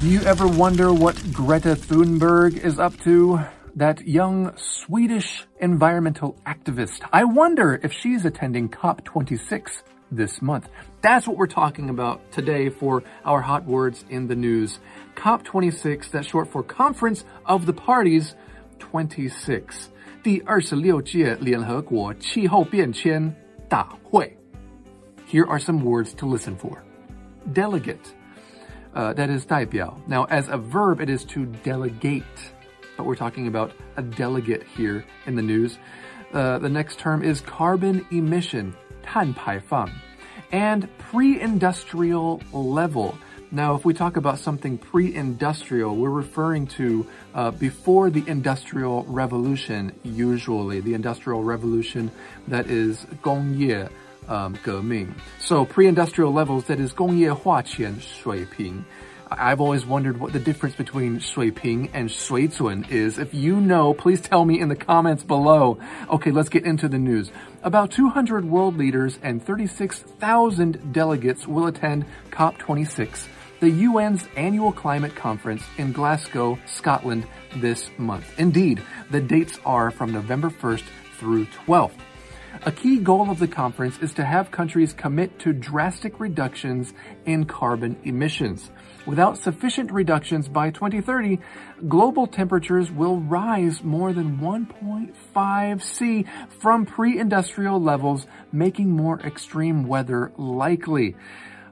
Do you ever wonder what Greta Thunberg is up to? That young Swedish environmental activist. I wonder if she's attending COP26 this month. That's what we're talking about today for our hot words in the news. COP26, that's short for Conference of the Parties 26. 第二十六届联合国气候变迁大会. Here are some words to listen for. Delegate uh, that is 代表. Now, as a verb, it is to delegate, but we're talking about a delegate here in the news. Uh, the next term is carbon emission, 碳排放, and pre-industrial level. Now, if we talk about something pre-industrial, we're referring to uh, before the Industrial Revolution, usually. The Industrial Revolution that is 工业 um, 革命. So pre-industrial levels, that is 工业化前水平. I've always wondered what the difference between 水平 and 水准 is. If you know, please tell me in the comments below. Okay, let's get into the news. About 200 world leaders and 36,000 delegates will attend COP26, the UN's annual climate conference in Glasgow, Scotland this month. Indeed, the dates are from November 1st through 12th. A key goal of the conference is to have countries commit to drastic reductions in carbon emissions. Without sufficient reductions by 2030, global temperatures will rise more than 1.5 C from pre-industrial levels, making more extreme weather likely.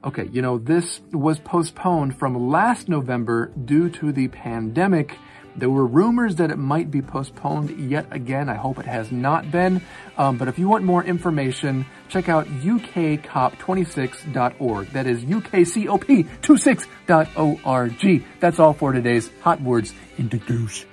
Okay, you know, this was postponed from last November due to the pandemic. There were rumors that it might be postponed yet again. I hope it has not been. Um, but if you want more information, check out ukcop26.org. That is ukcop26.org. That's all for today's Hot Words in the News.